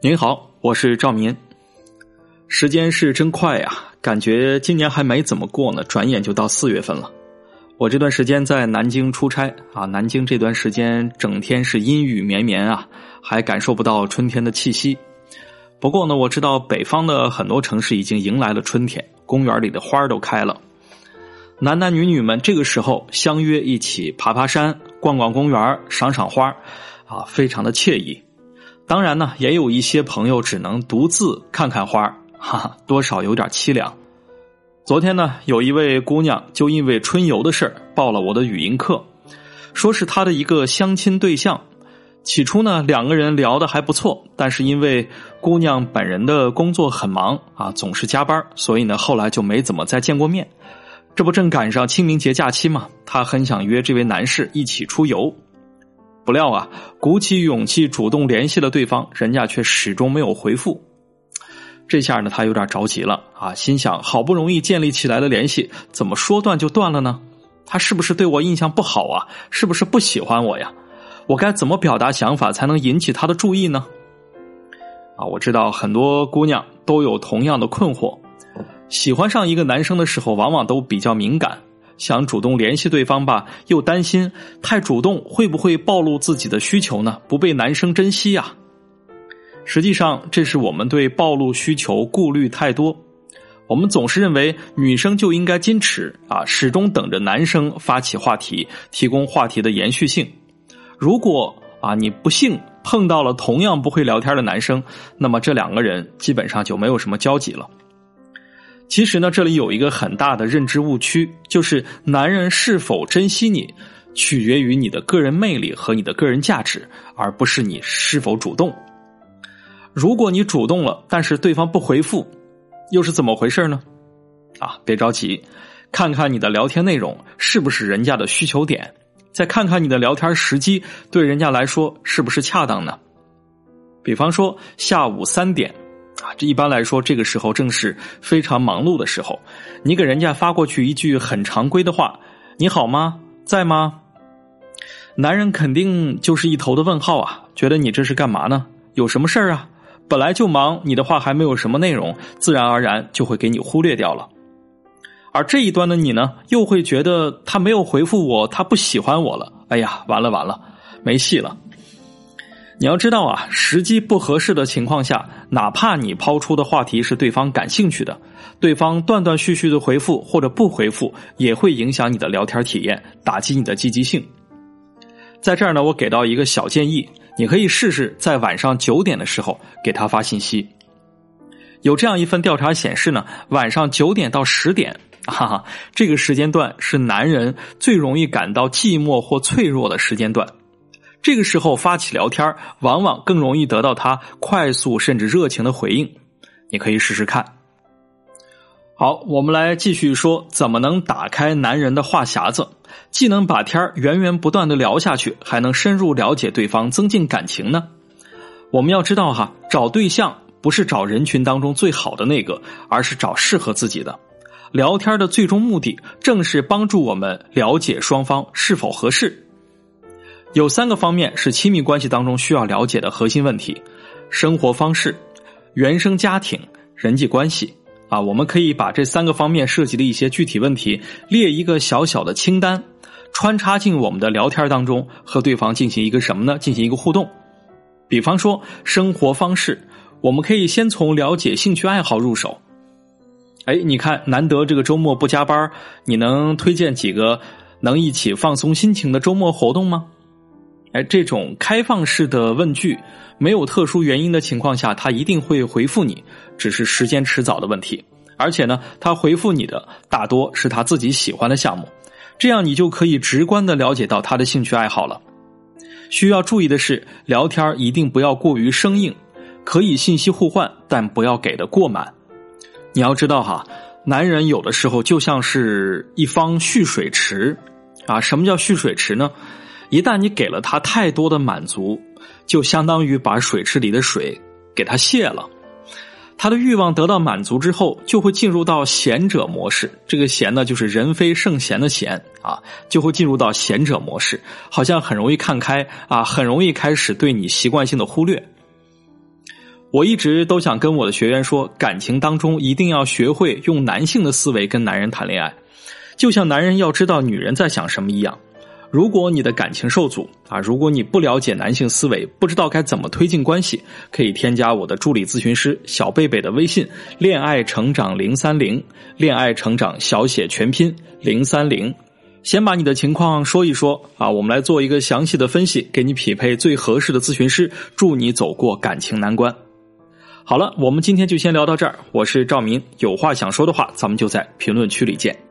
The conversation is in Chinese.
您好，我是赵民。时间是真快呀，感觉今年还没怎么过呢，转眼就到四月份了。我这段时间在南京出差啊，南京这段时间整天是阴雨绵绵啊，还感受不到春天的气息。不过呢，我知道北方的很多城市已经迎来了春天，公园里的花都开了，男男女女们这个时候相约一起爬爬山、逛逛公园、赏赏花，啊，非常的惬意。当然呢，也有一些朋友只能独自看看花哈哈，多少有点凄凉。昨天呢，有一位姑娘就因为春游的事儿报了我的语音课，说是她的一个相亲对象。起初呢，两个人聊的还不错，但是因为姑娘本人的工作很忙啊，总是加班，所以呢，后来就没怎么再见过面。这不正赶上清明节假期嘛，她很想约这位男士一起出游。不料啊，鼓起勇气主动联系了对方，人家却始终没有回复。这下呢，他有点着急了啊，心想：好不容易建立起来的联系，怎么说断就断了呢？他是不是对我印象不好啊？是不是不喜欢我呀？我该怎么表达想法才能引起他的注意呢？啊，我知道很多姑娘都有同样的困惑，喜欢上一个男生的时候，往往都比较敏感。想主动联系对方吧，又担心太主动会不会暴露自己的需求呢？不被男生珍惜呀。实际上，这是我们对暴露需求顾虑太多。我们总是认为女生就应该矜持啊，始终等着男生发起话题，提供话题的延续性。如果啊你不幸碰到了同样不会聊天的男生，那么这两个人基本上就没有什么交集了。其实呢，这里有一个很大的认知误区，就是男人是否珍惜你，取决于你的个人魅力和你的个人价值，而不是你是否主动。如果你主动了，但是对方不回复，又是怎么回事呢？啊，别着急，看看你的聊天内容是不是人家的需求点，再看看你的聊天时机对人家来说是不是恰当呢？比方说下午三点。啊，这一般来说，这个时候正是非常忙碌的时候。你给人家发过去一句很常规的话：“你好吗？在吗？”男人肯定就是一头的问号啊，觉得你这是干嘛呢？有什么事儿啊？本来就忙，你的话还没有什么内容，自然而然就会给你忽略掉了。而这一端的你呢，又会觉得他没有回复我，他不喜欢我了。哎呀，完了完了，没戏了。你要知道啊，时机不合适的情况下，哪怕你抛出的话题是对方感兴趣的，对方断断续续的回复或者不回复，也会影响你的聊天体验，打击你的积极性。在这儿呢，我给到一个小建议，你可以试试在晚上九点的时候给他发信息。有这样一份调查显示呢，晚上九点到十点，哈哈，这个时间段是男人最容易感到寂寞或脆弱的时间段。这个时候发起聊天，往往更容易得到他快速甚至热情的回应。你可以试试看。好，我们来继续说，怎么能打开男人的话匣子，既能把天源源不断的聊下去，还能深入了解对方，增进感情呢？我们要知道哈，找对象不是找人群当中最好的那个，而是找适合自己的。聊天的最终目的，正是帮助我们了解双方是否合适。有三个方面是亲密关系当中需要了解的核心问题：生活方式、原生家庭、人际关系。啊，我们可以把这三个方面涉及的一些具体问题列一个小小的清单，穿插进我们的聊天当中，和对方进行一个什么呢？进行一个互动。比方说生活方式，我们可以先从了解兴趣爱好入手。哎，你看，难得这个周末不加班，你能推荐几个能一起放松心情的周末活动吗？哎，这种开放式的问句，没有特殊原因的情况下，他一定会回复你，只是时间迟早的问题。而且呢，他回复你的大多是他自己喜欢的项目，这样你就可以直观的了解到他的兴趣爱好了。需要注意的是，聊天一定不要过于生硬，可以信息互换，但不要给的过满。你要知道哈，男人有的时候就像是一方蓄水池，啊，什么叫蓄水池呢？一旦你给了他太多的满足，就相当于把水池里的水给他泄了。他的欲望得到满足之后，就会进入到贤者模式。这个贤呢，就是人非圣贤的贤啊，就会进入到贤者模式，好像很容易看开啊，很容易开始对你习惯性的忽略。我一直都想跟我的学员说，感情当中一定要学会用男性的思维跟男人谈恋爱，就像男人要知道女人在想什么一样。如果你的感情受阻啊，如果你不了解男性思维，不知道该怎么推进关系，可以添加我的助理咨询师小贝贝的微信“恋爱成长零三零”，恋爱成长小写全拼零三零。先把你的情况说一说啊，我们来做一个详细的分析，给你匹配最合适的咨询师，助你走过感情难关。好了，我们今天就先聊到这儿。我是赵明，有话想说的话，咱们就在评论区里见。